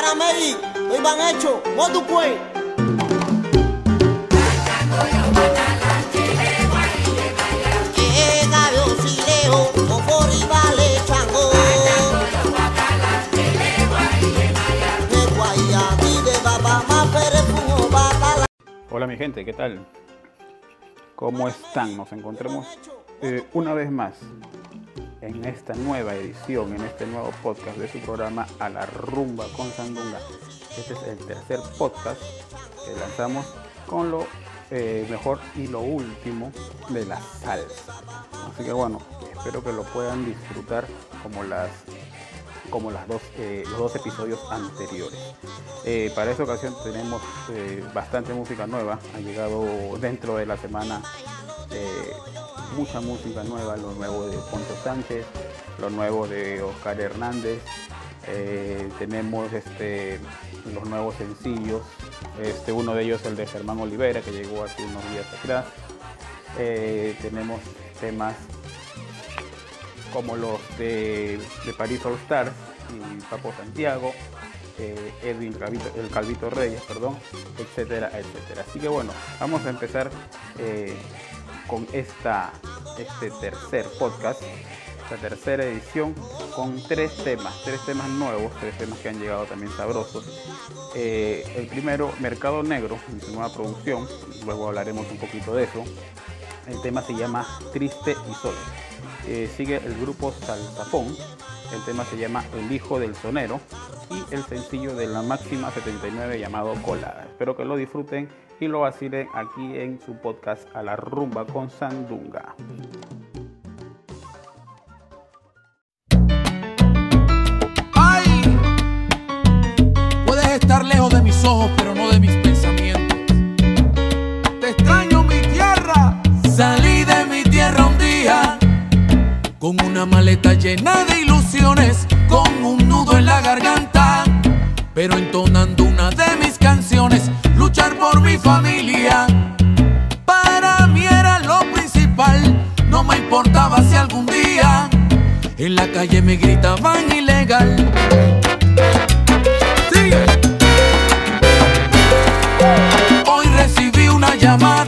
Estoy van hecho. Hola mi gente, ¿qué tal? ¿Cómo están? Nos encontramos eh, una vez más en esta nueva edición, en este nuevo podcast de su programa A la Rumba con Sandunga. Este es el tercer podcast que lanzamos con lo eh, mejor y lo último de la salsa. Así que bueno, espero que lo puedan disfrutar como las como las dos, eh, los dos episodios anteriores. Eh, para esta ocasión tenemos bastante música nueva. Ha llegado dentro de la semana mucha música nueva, lo nuevo de Ponto Sánchez, lo nuevo de Oscar Hernández. tenemos este, los nuevos sencillos este, uno de ellos el de Germán Olivera, que llegó hace unos días atrás. Eh, tenemos temas como los de, de París All Stars y Papo Santiago, eh, Edwin el Calvito Reyes, perdón, etcétera, etcétera. Así que bueno, vamos a empezar eh, con esta, este tercer podcast la tercera edición con tres temas, tres temas nuevos, tres temas que han llegado también sabrosos. Eh, el primero, Mercado Negro, su nueva producción, luego hablaremos un poquito de eso. El tema se llama Triste y Solo. Eh, sigue el grupo Saltafón, el tema se llama El Hijo del Sonero y el sencillo de la máxima 79 llamado Colada. Espero que lo disfruten y lo vacilen aquí en su podcast A la Rumba con Sandunga. estar lejos de mis ojos, pero no de mis pensamientos. Te extraño mi tierra. Salí de mi tierra con una maleta llena de ilusiones, con un nudo en la garganta, pero entonando una de mis canciones, luchar por mi familia. Para mí era lo principal, no me importaba si algún día en la calle me gritaban ilegal. llamada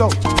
Remy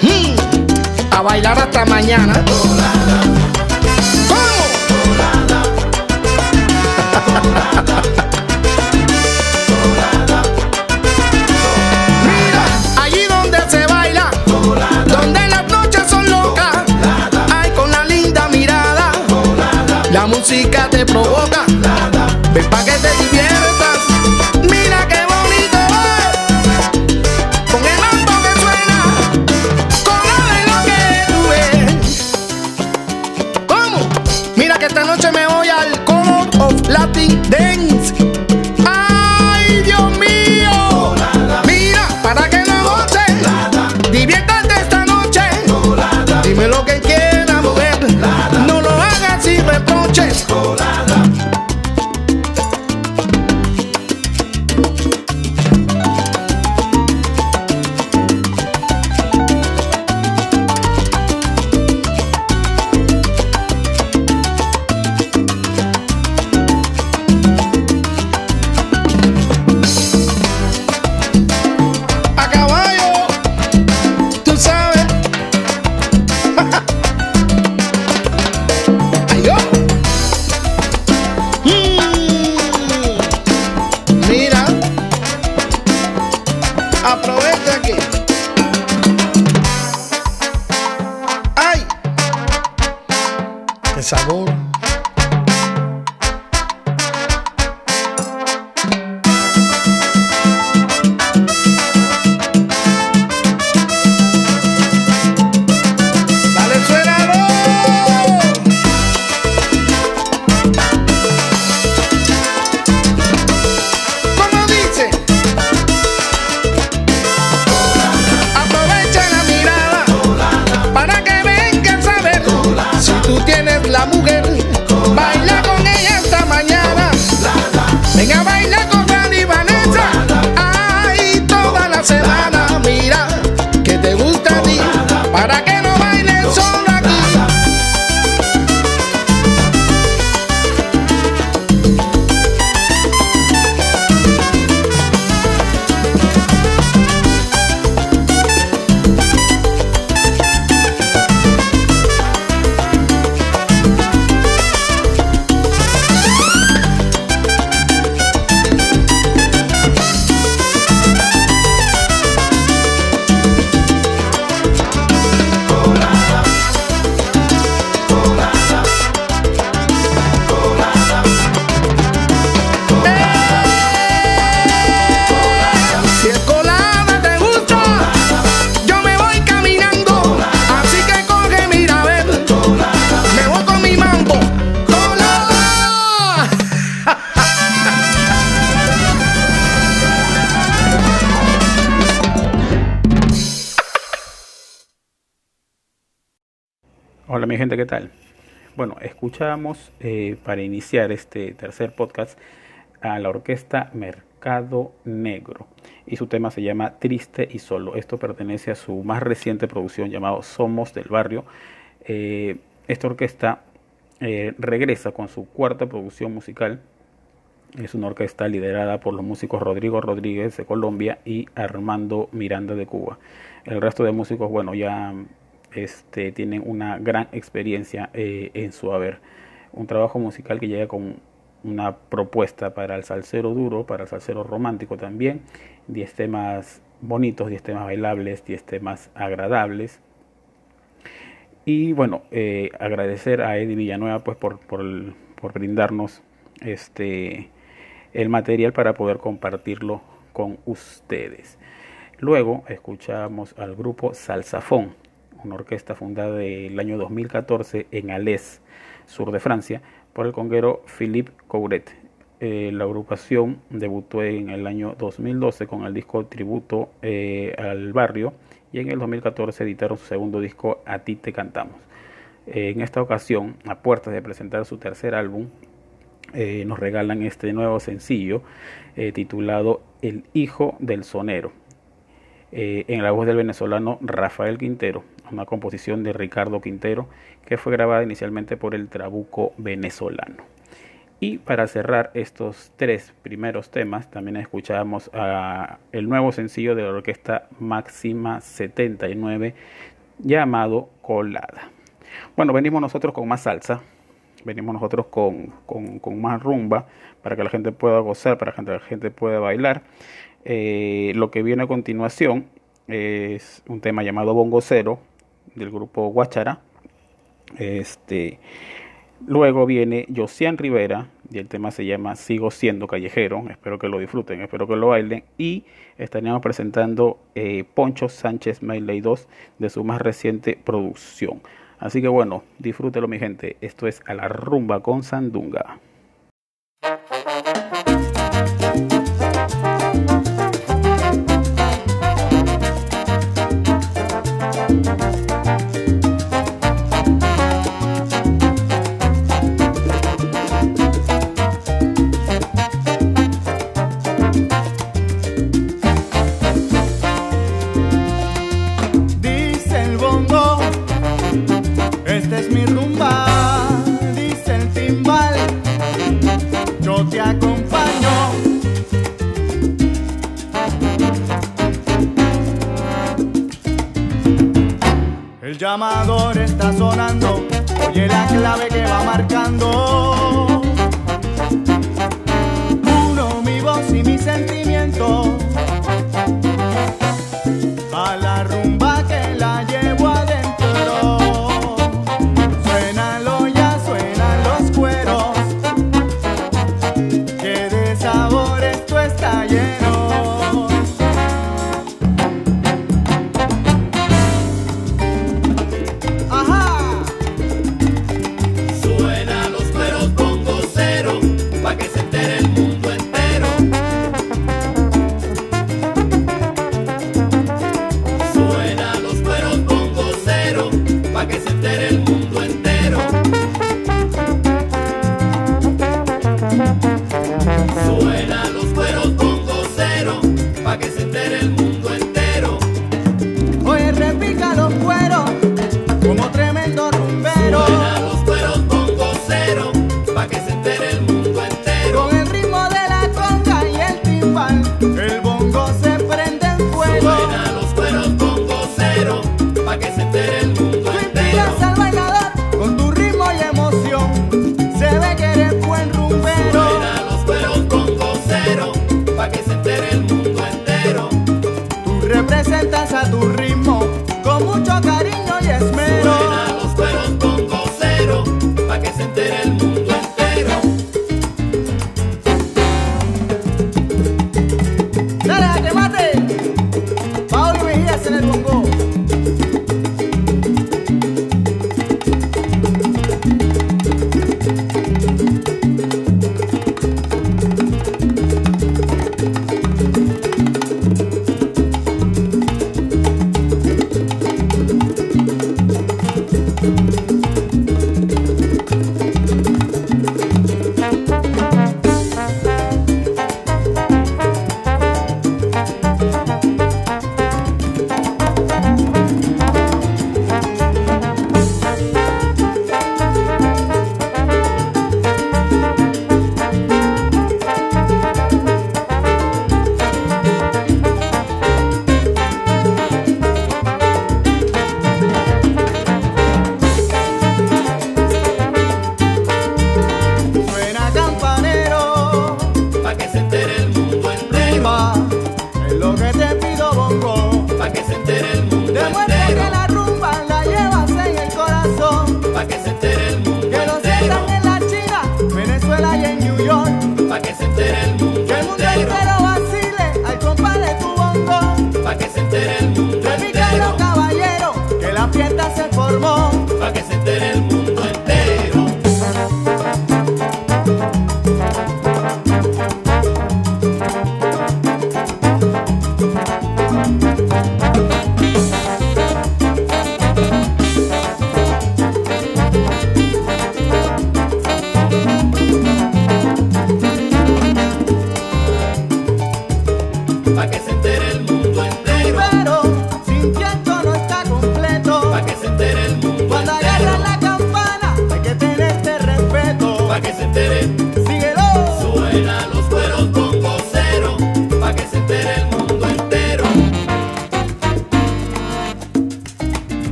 Hmm, a bailar hasta mañana. ¿Qué tal? Bueno, escuchamos eh, para iniciar este tercer podcast a la orquesta Mercado Negro y su tema se llama Triste y Solo. Esto pertenece a su más reciente producción llamado Somos del Barrio. Eh, esta orquesta eh, regresa con su cuarta producción musical. Es una orquesta liderada por los músicos Rodrigo Rodríguez de Colombia y Armando Miranda de Cuba. El resto de músicos, bueno, ya este, tienen una gran experiencia eh, en su haber. Un trabajo musical que llega con una propuesta para el salsero duro, para el salsero romántico también. 10 temas bonitos, 10 temas bailables, 10 temas agradables. Y bueno, eh, agradecer a Eddie Villanueva pues por, por, brindarnos este el material para poder compartirlo con ustedes. Luego escuchamos al grupo Salsafón, una orquesta fundada el año 2014 en Alès, sur de Francia, por el conguero Philippe Couret. Eh, la agrupación debutó en el año 2012 con el disco Tributo eh, al Barrio y en el 2014 editaron su segundo disco A ti te cantamos. Eh, en esta ocasión, a puertas de presentar su tercer álbum, nos regalan este nuevo sencillo titulado El Hijo del Sonero, en la voz del venezolano Rafael Quintero, una composición de Ricardo Quintero que fue grabada inicialmente por el Trabuco venezolano. Y para cerrar estos tres primeros temas, también escuchábamos el nuevo sencillo de la orquesta Máxima 79 llamado Colada. Bueno, venimos nosotros con más salsa, venimos nosotros con, con, más rumba para que la gente pueda gozar, para que la gente pueda bailar. Eh, lo que viene a continuación es un tema llamado Bongo Cero del grupo Guachara. Este, luego viene Josian Rivera y el tema se llama Sigo siendo callejero. Espero que lo disfruten, espero que lo bailen. Y estaríamos presentando eh, Poncho Sánchez Mailey 2 de su más reciente producción. Así que bueno, disfrútelo mi gente. Esto es a la rumba con Sandunga.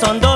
Son dos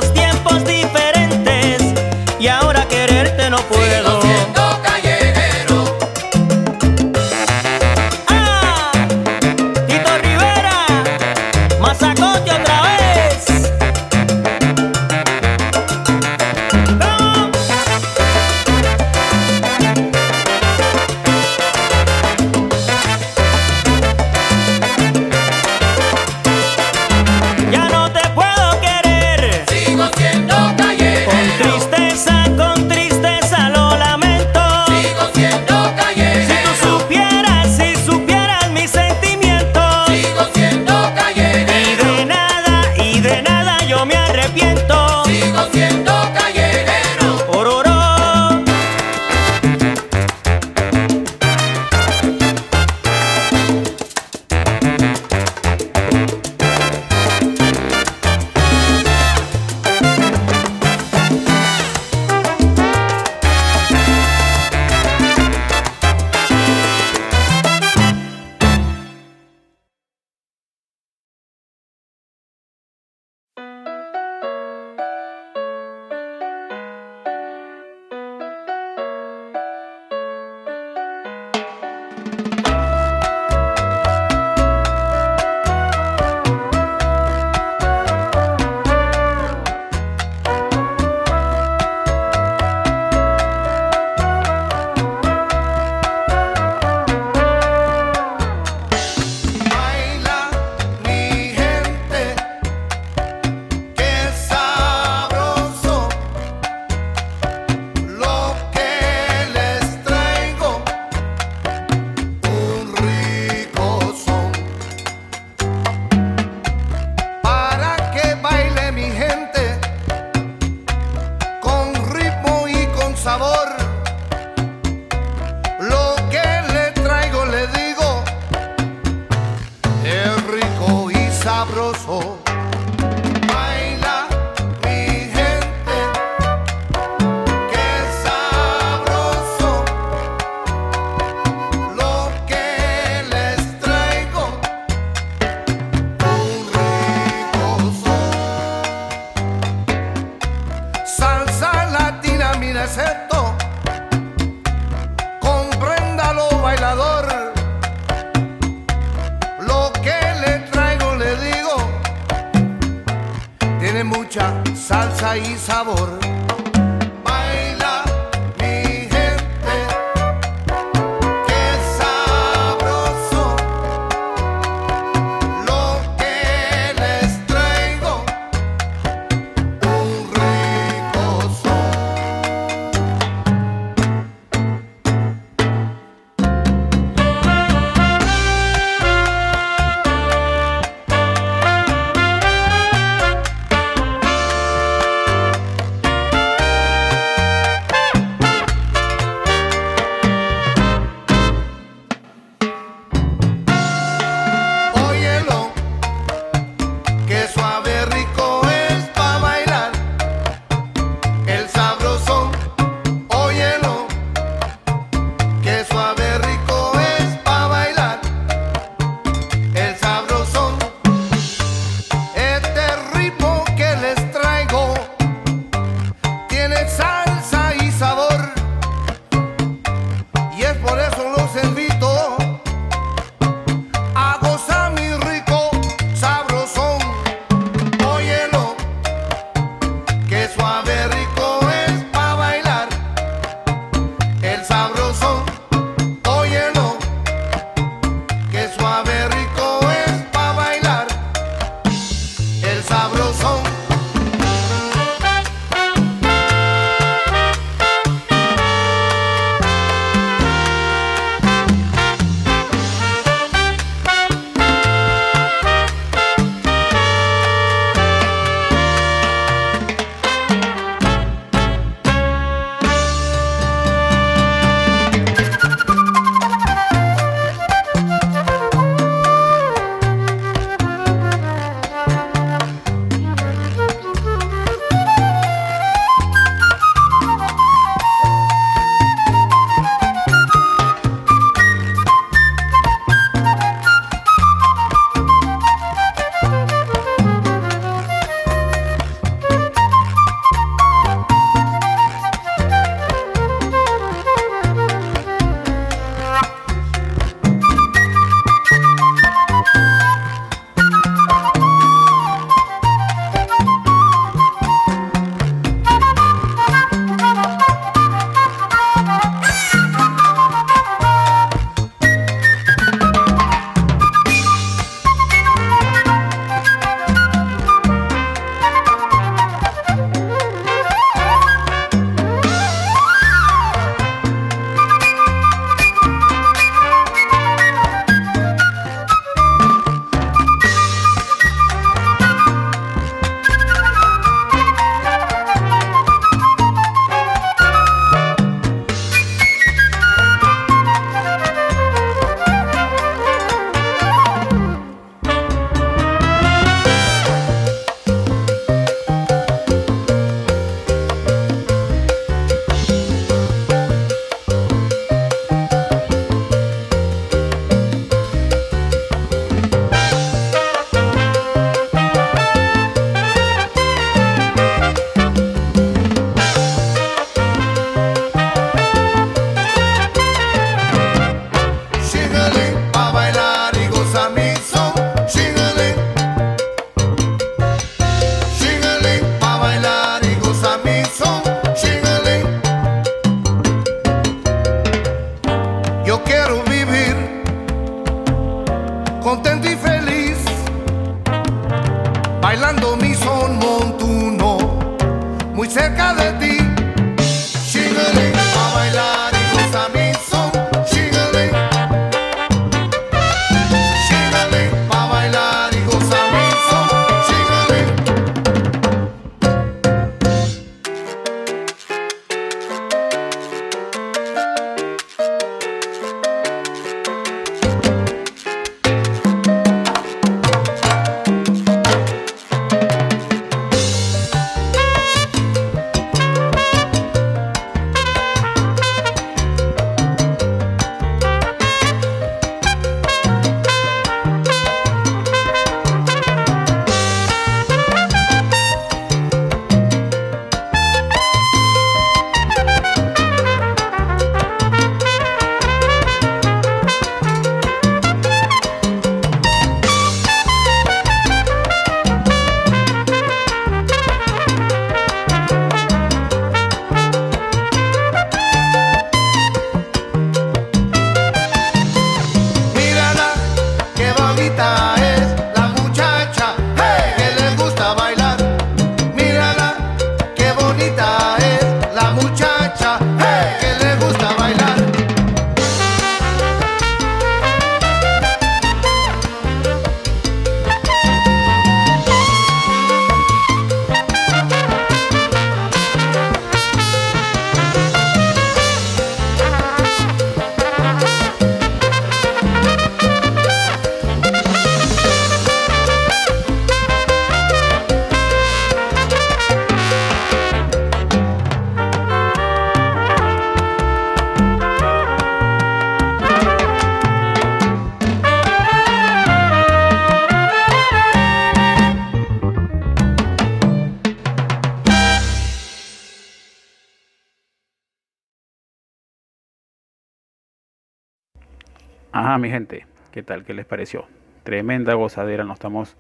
Ajá, mi gente, ¿qué tal? ¿Qué les pareció? Tremenda gozadera, nos estamos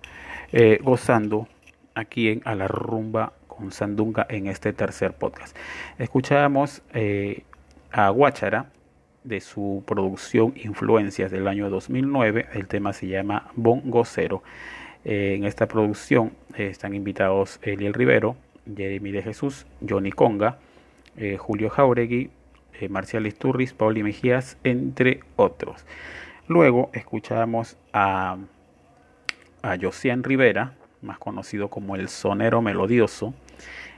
eh, gozando aquí en A la Rumba con Sandunga en este tercer podcast. Escuchábamos eh, a Guachara de su producción Influencias del año 2009. El tema se llama Bongo Cero. Eh, en esta producción están invitados Eliel Rivero, Jeremy de Jesús, Johnny Conga, Julio Jauregui, Marcial Isturris, Pauli Mejías, entre otros. Luego escuchamos a, a Josian Rivera, más conocido como el Sonero Melodioso,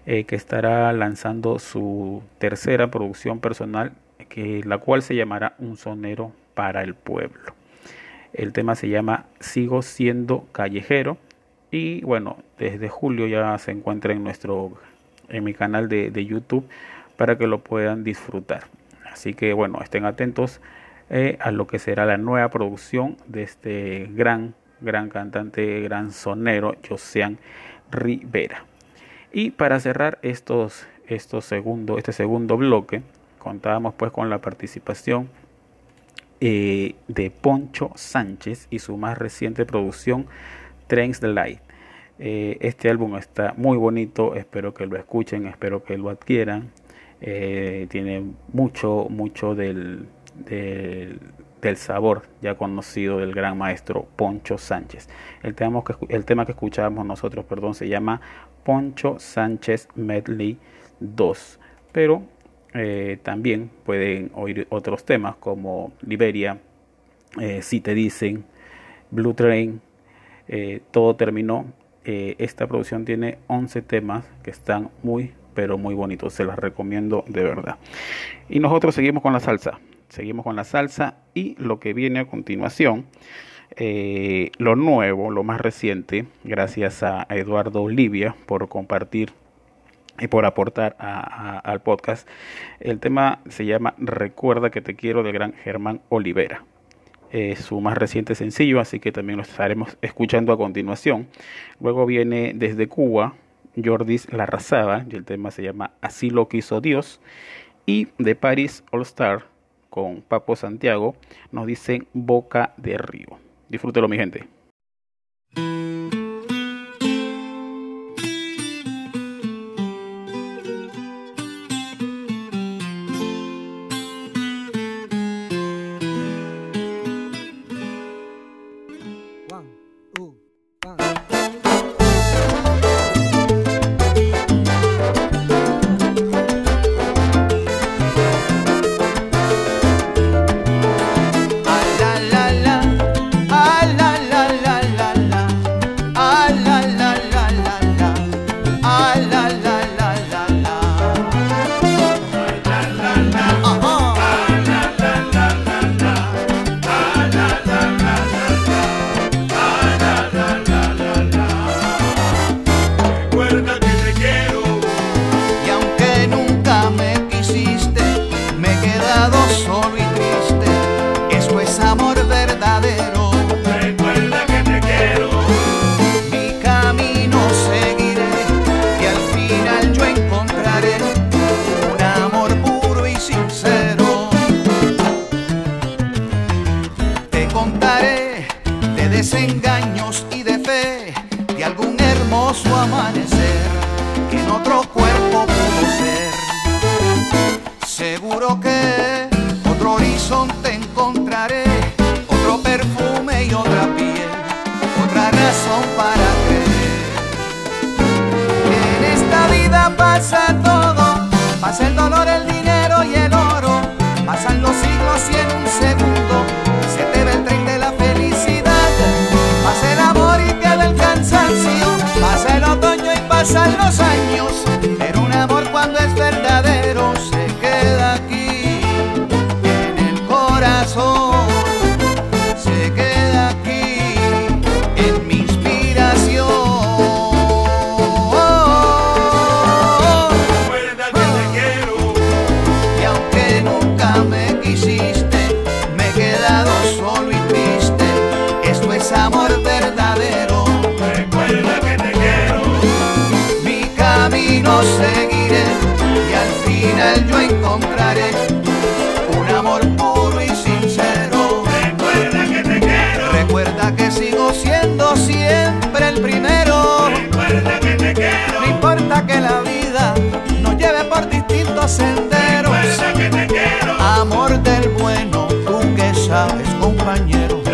eh, que estará lanzando su tercera producción personal, que, la cual se llamará Un Sonero para el Pueblo. El tema se llama Sigo siendo callejero y bueno, desde julio ya se encuentra en nuestro en mi canal de YouTube para que lo puedan disfrutar. Así que bueno, estén atentos eh, a lo que será la nueva producción de este gran, gran cantante, gran sonero, Josean Rivera. Y para cerrar estos, estos segundo, este segundo bloque, contábamos pues con la participación eh, de Poncho Sánchez y su más reciente producción, Trains the Light. Eh, este álbum está muy bonito, espero que lo escuchen, espero que lo adquieran. Eh, tiene mucho, mucho del, del, sabor ya conocido del gran maestro Poncho Sánchez. El tema que, el tema que escuchábamos nosotros, perdón, se llama Poncho Sánchez Medley 2. Pero eh, también pueden oír otros temas como Liberia, eh, Si te dicen, Blue Train, todo terminó. Esta producción tiene 11 temas que están muy, pero muy bonitos. Se las recomiendo de verdad. Y nosotros seguimos con la salsa. Seguimos con la salsa y lo que viene a continuación. Eh, lo nuevo, lo más reciente, gracias a Eduardo Olivia por compartir y por aportar a, al podcast. El tema se llama Recuerda que te quiero de gran Germán Olivera. Es su más reciente sencillo, así que también lo estaremos escuchando a continuación. Luego viene desde Cuba Jordis Larrazada, y el tema se llama Así lo quiso Dios. Y de Paris All Star con Papo Santiago nos dicen Boca de Río. Disfrútelo mi gente.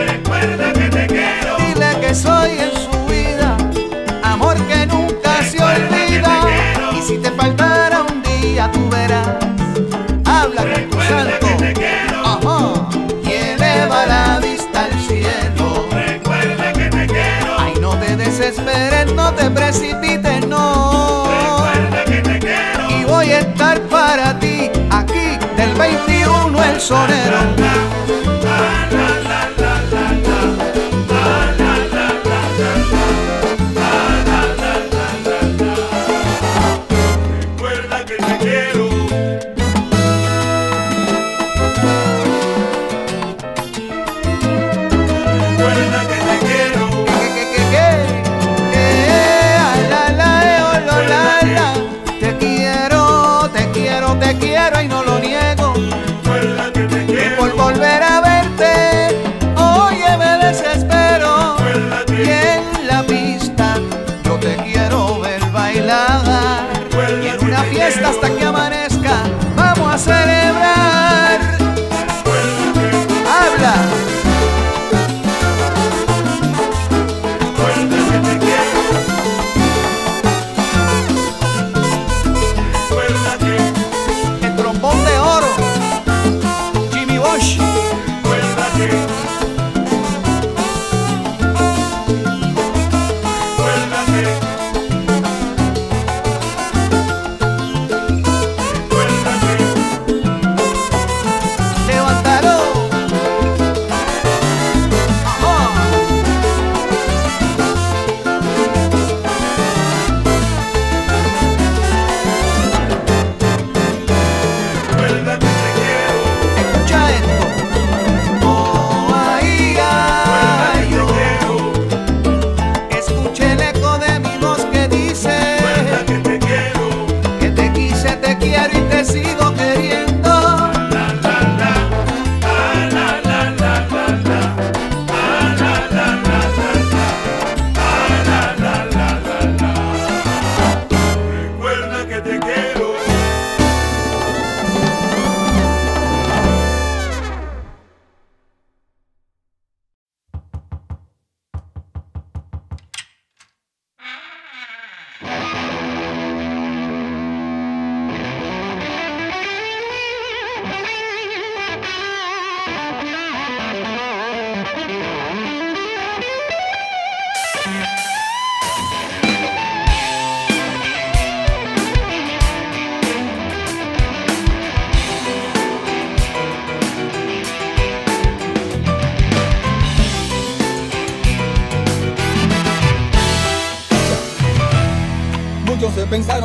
recuerda que te quiero. Dile que soy en su vida, amor que nunca se olvida. Y si te faltara un día, tú verás. Habla con santo. Que te quiero. Ajá. Y eleva la vista al cielo. Recuerda que te quiero. Ay, no te desesperes, no te precipites, no. Recuerda que te quiero. Y voy a estar para ti aquí del 21 el sonero.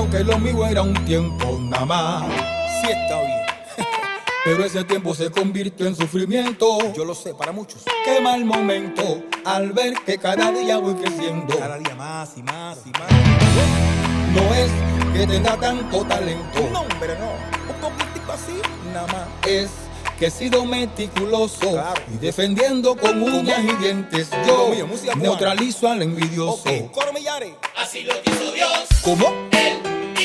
que lo mío era un tiempo nada más. Sí está bien. Pero ese tiempo se convirtió en sufrimiento. Yo lo sé, para muchos. Qué mal momento al ver que cada día voy creciendo. Cada día más y más y más. No es que tenga tanto talento. No, hombre, no. Un poquitico así, nada más. Es que he sido meticuloso y defendiendo con uñas y dientes yo neutralizo al envidioso. Okay. Así lo quiso Dios. ¿Cómo? Él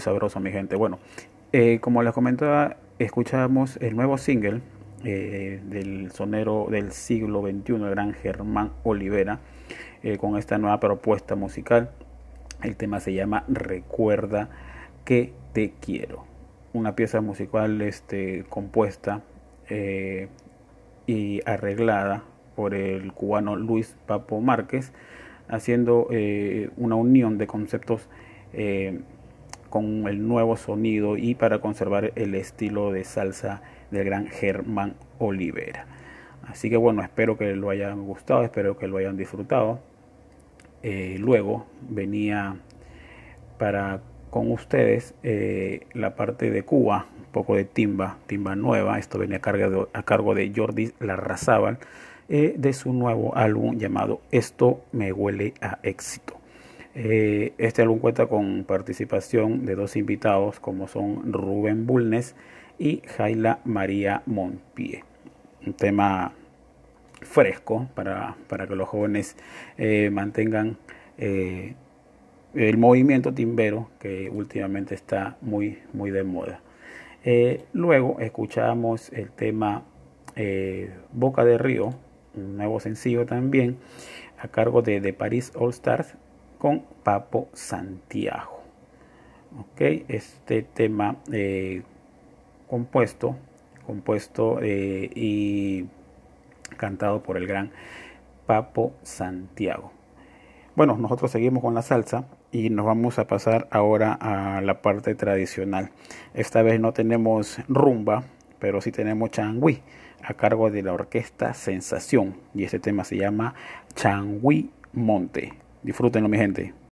sabroso, mi gente. Bueno, eh, como les comentaba, escuchamos el nuevo single eh, del sonero del siglo XXI, el gran Germán Olivera, eh, con esta nueva propuesta musical. El tema se llama Recuerda que te quiero. Una pieza musical este, compuesta y arreglada por el cubano Luis Papo Márquez, haciendo una unión de conceptos con el nuevo sonido y para conservar el estilo de salsa del gran Germán Olivera. Así que bueno, espero que lo hayan gustado, espero que lo hayan disfrutado. Eh, luego venía para con ustedes eh, la parte de Cuba, un poco de timba, timba nueva. Esto venía a cargo de, Jordi Larrazábal eh, de su nuevo álbum llamado Esto me huele a éxito. Eh, este álbum cuenta con participación de dos invitados como son Rubén Bulnes y Jaila María Monpie. Un tema fresco para, para que los jóvenes eh, mantengan eh, el movimiento timbero que últimamente está muy, muy de moda. Luego escuchamos el tema Boca de Río, un nuevo sencillo también, a cargo de, de París All Stars con Papo Santiago. Ok, este tema eh, compuesto, compuesto eh, y cantado por el gran Papo Santiago. Bueno, nosotros seguimos con la salsa y nos vamos a pasar ahora a la parte tradicional. Esta vez no tenemos rumba, pero sí tenemos changüí a cargo de la orquesta Sensación y este tema se llama Changüí Monte. Disfrútenlo mi gente.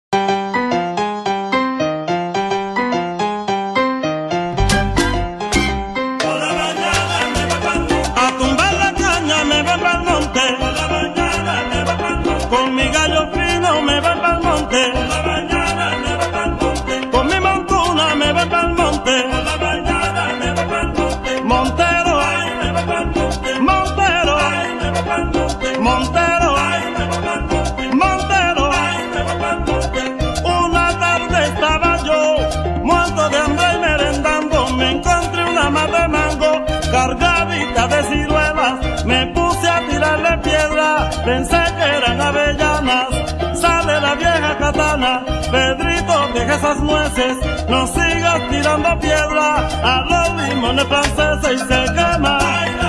Pensé que eran avellanas. Sale la vieja katana, Pedrito, deja esas nueces. No sigas tirando piedra a los limones franceses y se quema.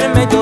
verme yo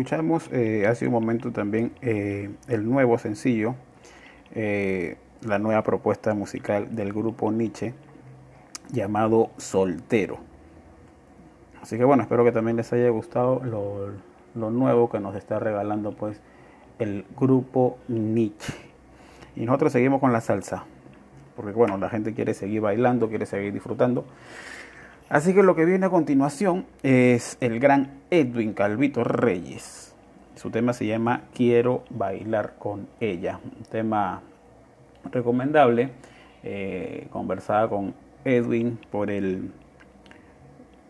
escuchamos eh, hace un momento también eh, el nuevo sencillo, eh, la nueva propuesta musical del grupo Nietzsche, llamado Soltero. Así que bueno, espero que también les haya gustado lo, lo nuevo que nos está regalando pues el grupo Nietzsche. Y nosotros seguimos con la salsa, porque bueno, la gente quiere seguir bailando, quiere seguir disfrutando. Así que lo que viene a continuación es el gran Edwin Calvito Reyes. Su tema se llama Quiero bailar con ella. Un tema recomendable. Eh, conversaba con Edwin por el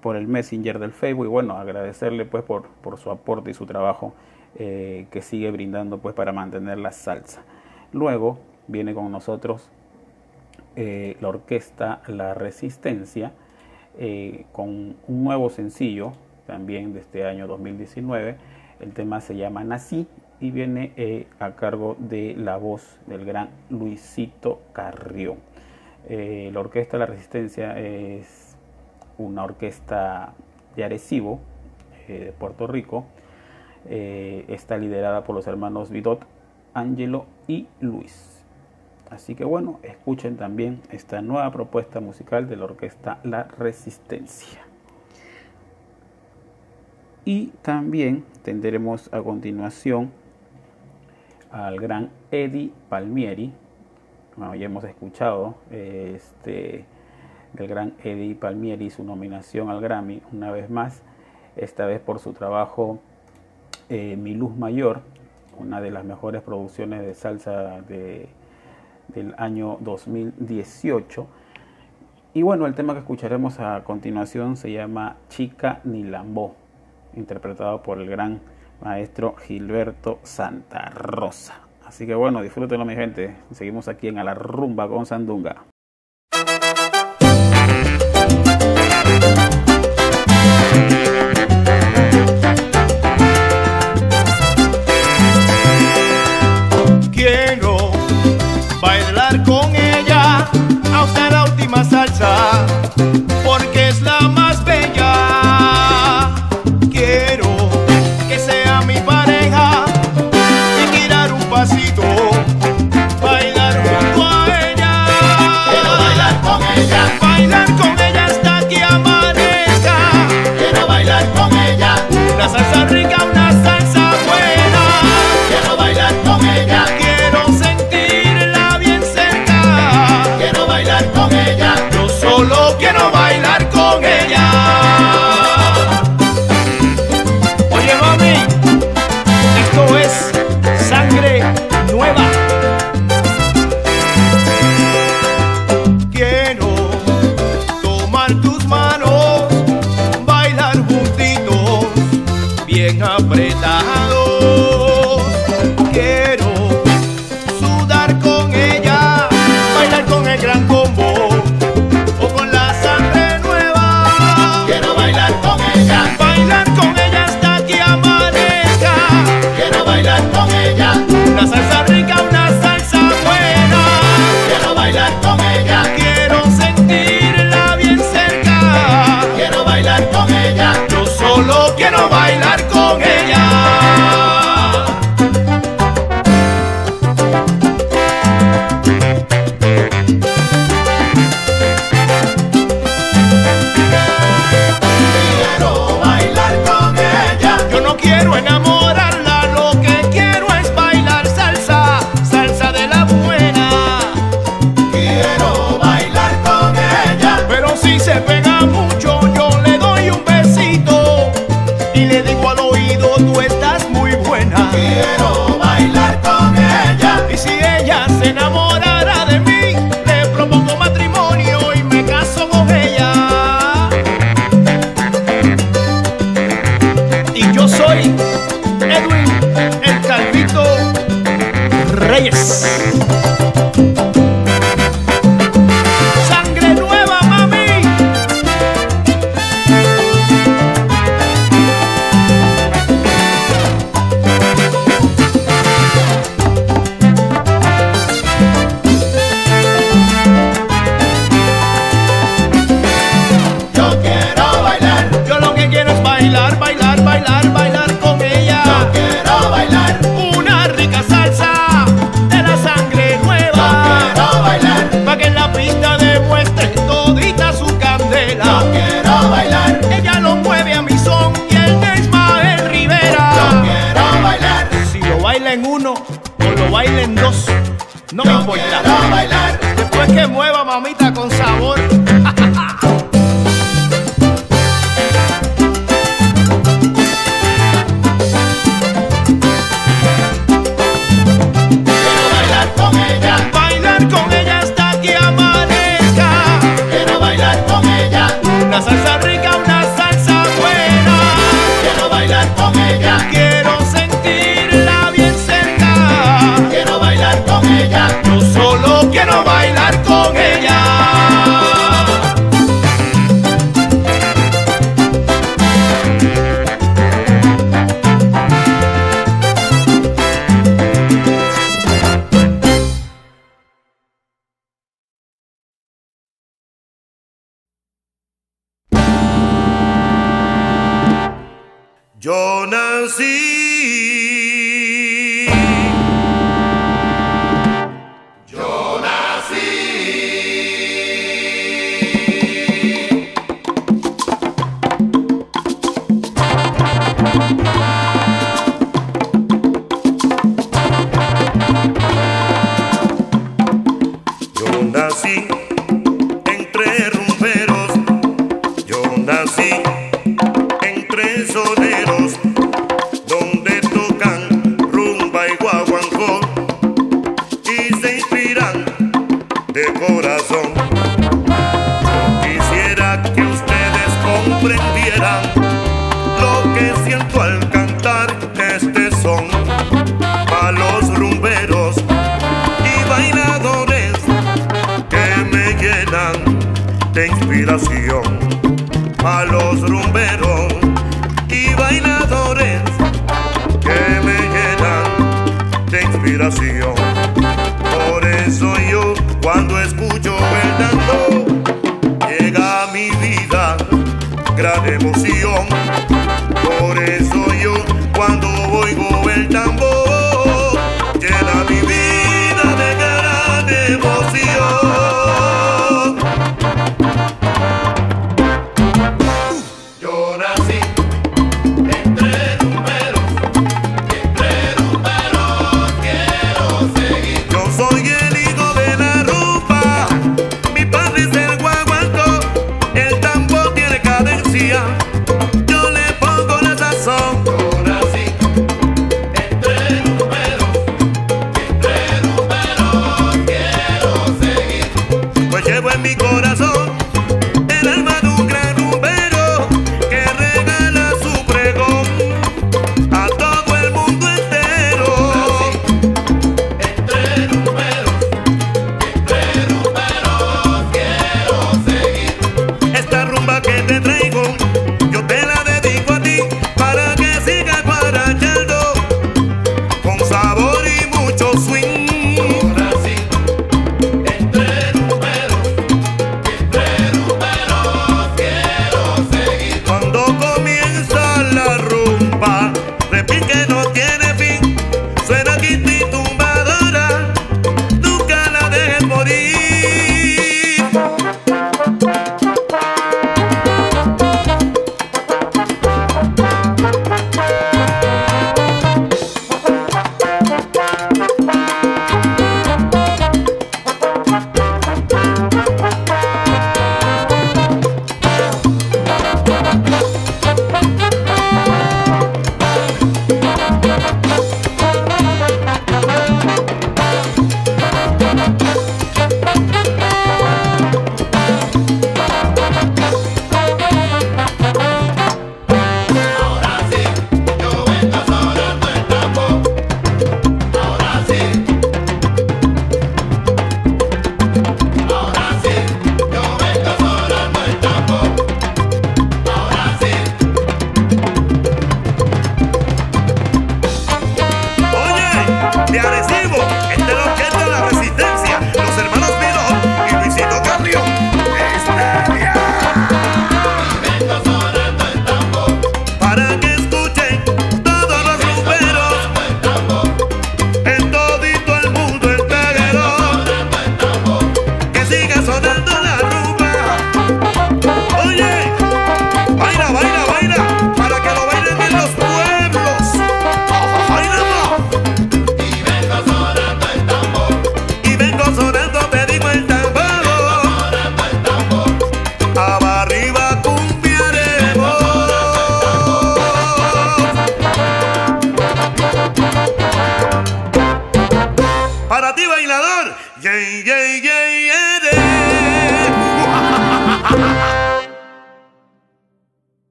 por el Messenger del Facebook y bueno, agradecerle pues por, por su aporte y su trabajo eh, que sigue brindando pues para mantener la salsa. Luego viene con nosotros eh, la orquesta La Resistencia eh, con un nuevo sencillo también de este año 2019. El tema se llama Nací y viene eh, a cargo de la voz del gran Luisito Carrión. Eh, la orquesta La Resistencia es una orquesta de Arecibo, de Puerto Rico. está liderada por los hermanos Vidot, Angelo y Luis. Así que bueno, escuchen también esta nueva propuesta musical de la orquesta La Resistencia. Y también tendremos a continuación al gran Eddie Palmieri. Bueno, ya hemos escuchado este, del gran Eddie Palmieri su nominación al Grammy una vez más, esta vez por su trabajo eh, Mi Luz Mayor, una de las mejores producciones de salsa de del año 2018. Y bueno, el tema que escucharemos a continuación se llama Chica Nilambó, interpretado por el gran maestro Gilberto Santa Rosa. Así que bueno, disfrútenlo mi gente. Seguimos aquí en A la Rumba con Sandunga. dançar de corazón.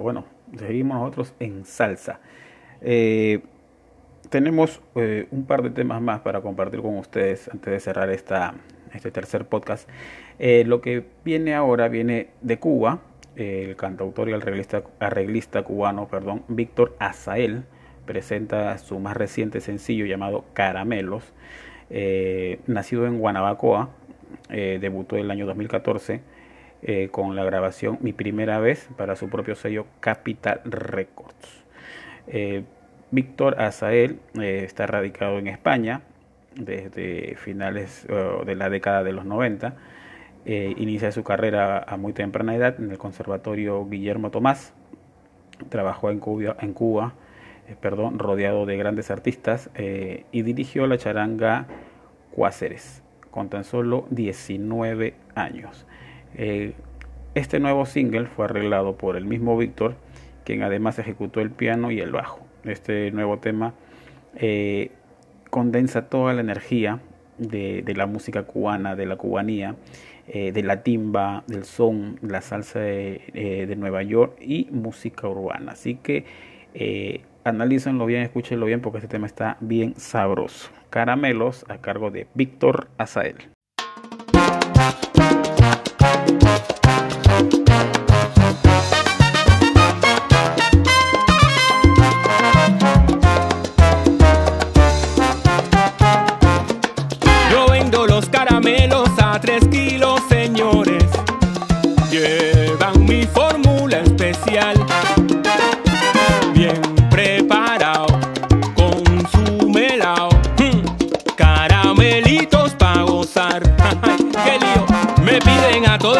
Bueno, seguimos nosotros en salsa. Eh, tenemos eh, un par de temas más para compartir con ustedes antes de cerrar este tercer podcast. Eh, lo que viene ahora viene de Cuba. El cantautor y arreglista, arreglista cubano, perdón, Víctor Azael, presenta su más reciente sencillo llamado Caramelos. Nacido en Guanabacoa, debutó el año 2014 eh, con la grabación Mi Primera Vez para su propio sello Capital Records. Eh, Víctor Azael eh, está radicado en España desde finales de la década de los 90. Eh, inicia su carrera a muy temprana edad en el Conservatorio Guillermo Tomás. Trabajó en Cuba, en Cuba perdón, rodeado de grandes artistas y dirigió la charanga Cuáceres con tan solo 19 años. Eh, este nuevo single fue arreglado por el mismo Víctor, quien además ejecutó el piano y el bajo. Este nuevo tema eh, condensa toda la energía de, la música cubana, de la cubanía, eh, de la timba, del son, la salsa de, Nueva York y música urbana. Así que eh, analícenlo bien, escúchenlo bien porque este tema está bien sabroso. Caramelos a cargo de Víctor Azael.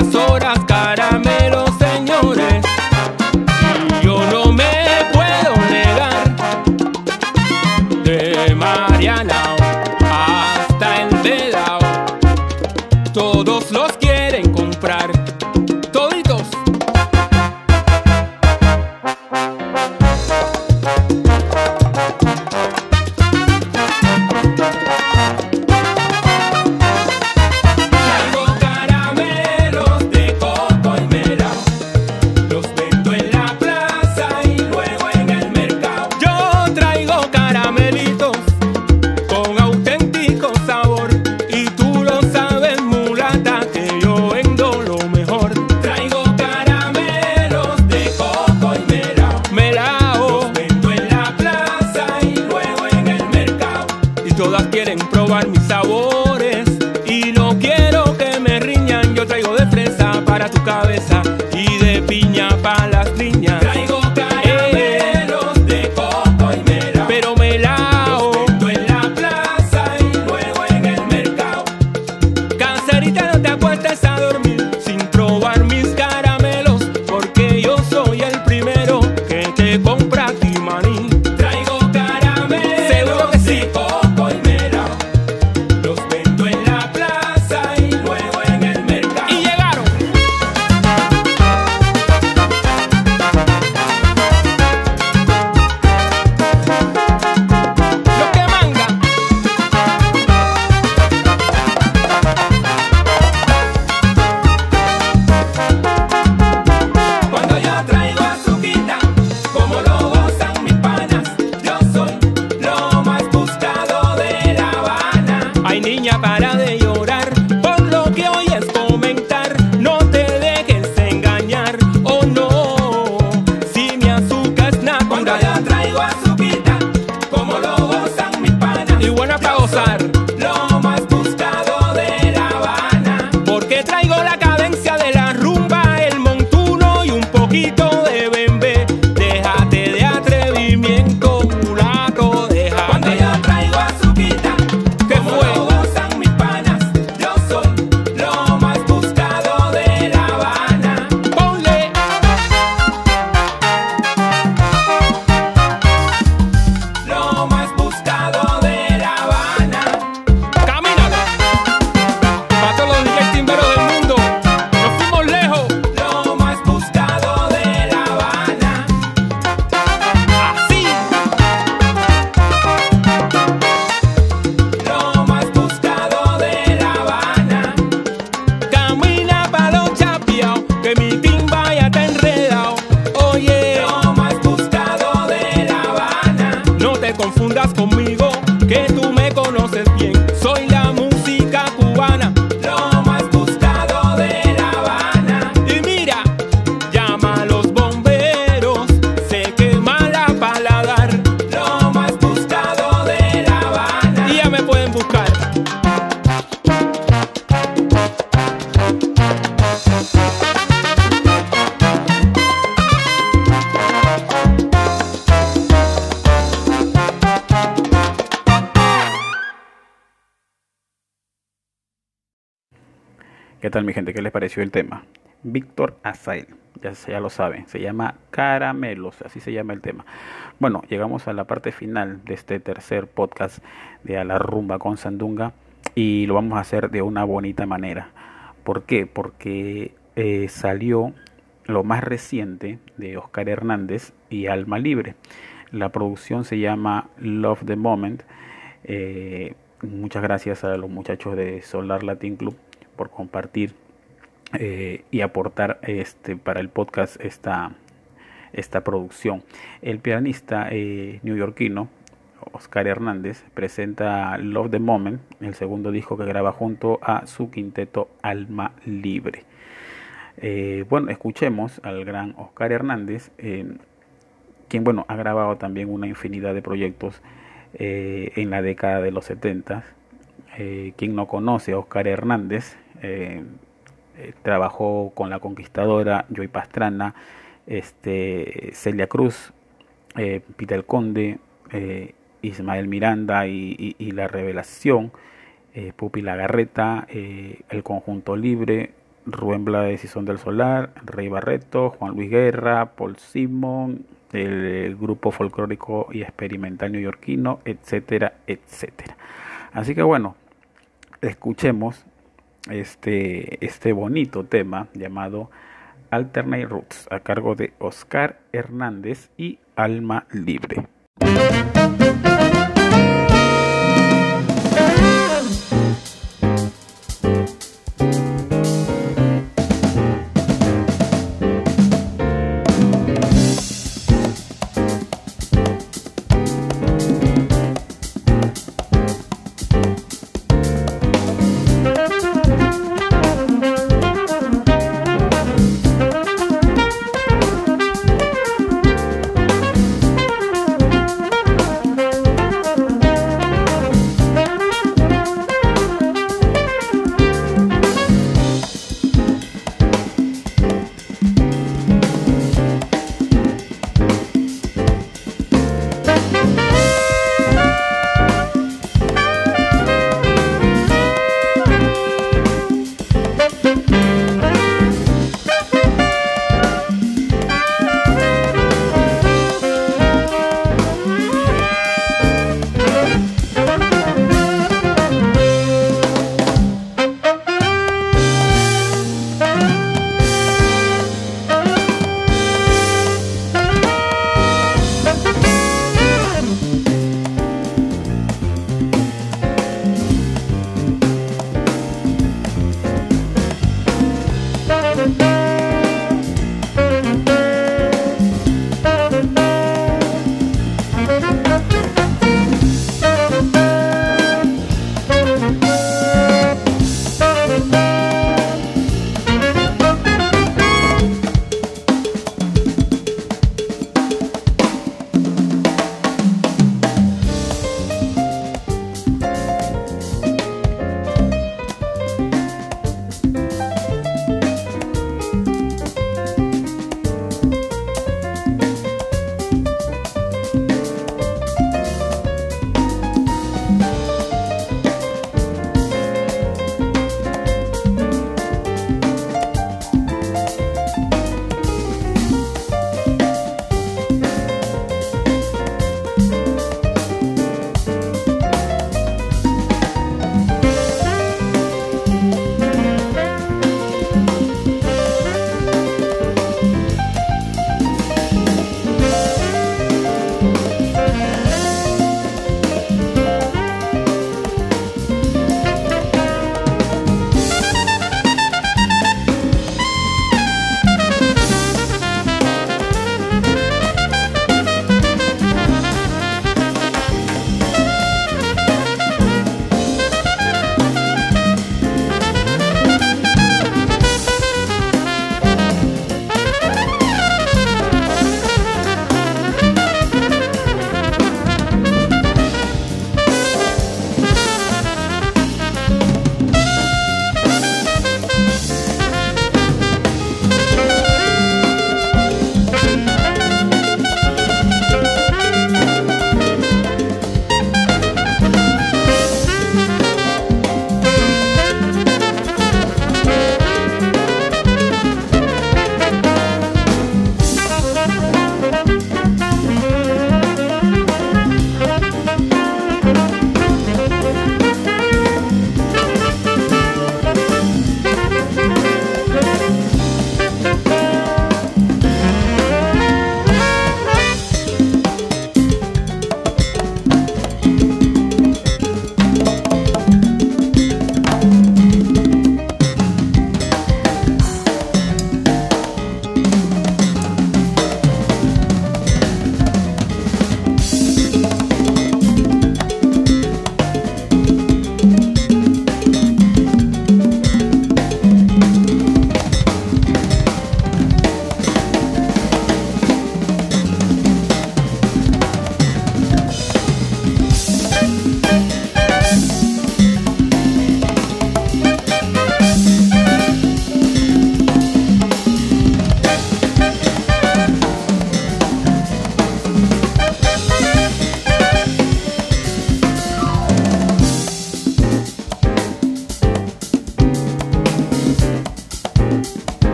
las horas. see. el tema. Víctor Azael, ya, ya lo saben, se llama Caramelos, así se llama el tema. Bueno, llegamos a la parte final de este tercer podcast de A la Rumba con Sandunga y lo vamos a hacer de una bonita manera. ¿Por qué? Porque eh, salió lo más reciente de Oscar Hernández y Alma Libre. La producción se llama Love the Moment. Eh, muchas gracias a los muchachos de Solar Latin Club por compartir eh, y aportar este, para el podcast esta, esta producción. El pianista eh, neoyorquino Oscar Hernández presenta Love the Moment, el segundo disco que graba junto a su quinteto Alma Libre. Eh, bueno, escuchemos al gran Oscar Hernández, eh, quien bueno, ha grabado también una infinidad de proyectos en la década de los 70. quien no conoce a Oscar Hernández, trabajó con la conquistadora Joy Pastrana, este, Celia Cruz, Peter Conde, Ismael Miranda y, La Revelación, Pupi Lagarreta, El Conjunto Libre, Rubén Blades y del Solar, Rey Barreto, Juan Luis Guerra, Paul Simon, el, grupo folclórico y experimental neoyorquino, etcétera, etcétera. Así que bueno, escuchemos este, este bonito tema llamado Alternate Roots a cargo de Oscar Hernández y Alma Libre.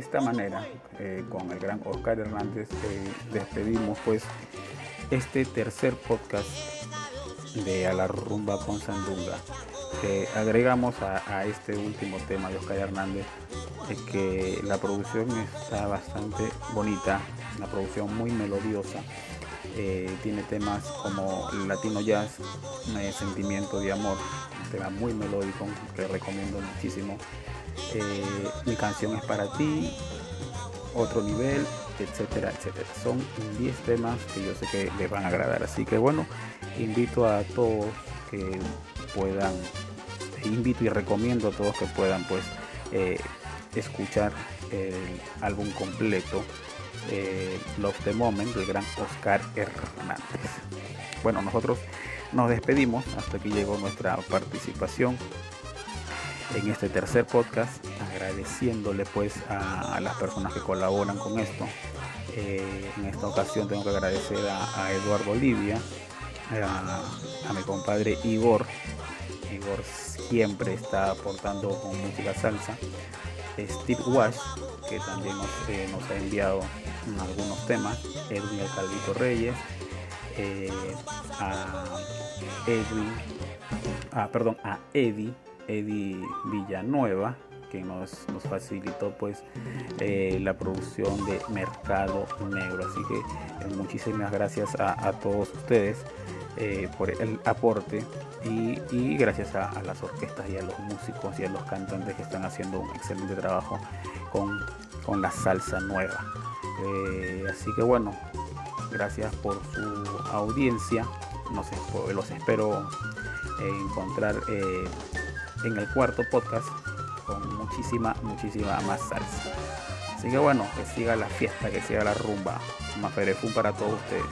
Esta manera, eh, con el gran Oscar Hernández, eh, despedimos pues este tercer podcast de A la Rumba con Sandunga. agregamos a, a, este último tema de Oscar Hernández que la producción está bastante bonita, una producción muy melodiosa. tiene temas como Latino Jazz, Sentimiento de Amor, un tema muy melódico que recomiendo muchísimo. Eh, mi canción es para ti, otro nivel, etcétera, etcétera. Son 10 temas que yo sé que les van a agradar. Así que bueno, invito a todos que puedan, invito y recomiendo a todos que puedan pues eh, escuchar el álbum completo. Eh, Love the Moment del gran Oscar Hernández. Bueno, nosotros nos despedimos. Hasta aquí llegó nuestra participación en este tercer podcast, agradeciéndole pues a, las personas que colaboran con esto. Eh, en esta ocasión tengo que agradecer a, Eduardo Olivia, a, mi compadre Igor. Igor siempre está aportando con música salsa. Steve Wash, que también nos, eh, ha enviado algunos temas. Edwin El Calvito Reyes. Eh, a Edwin, ah, perdón, a Eddie Eddie Villanueva, que nos, nos facilitó pues eh, la producción de Mercado Negro. Así que eh, muchísimas gracias a, todos ustedes eh, por el aporte y, gracias a, las orquestas y a los músicos y a los cantantes que están haciendo un excelente trabajo con, con la salsa nueva. así que bueno, gracias por su audiencia. los espero encontrar en el cuarto podcast con muchísima, muchísima más salsa. Así que bueno, que siga la fiesta, que siga la rumba. Maferefun para todos ustedes.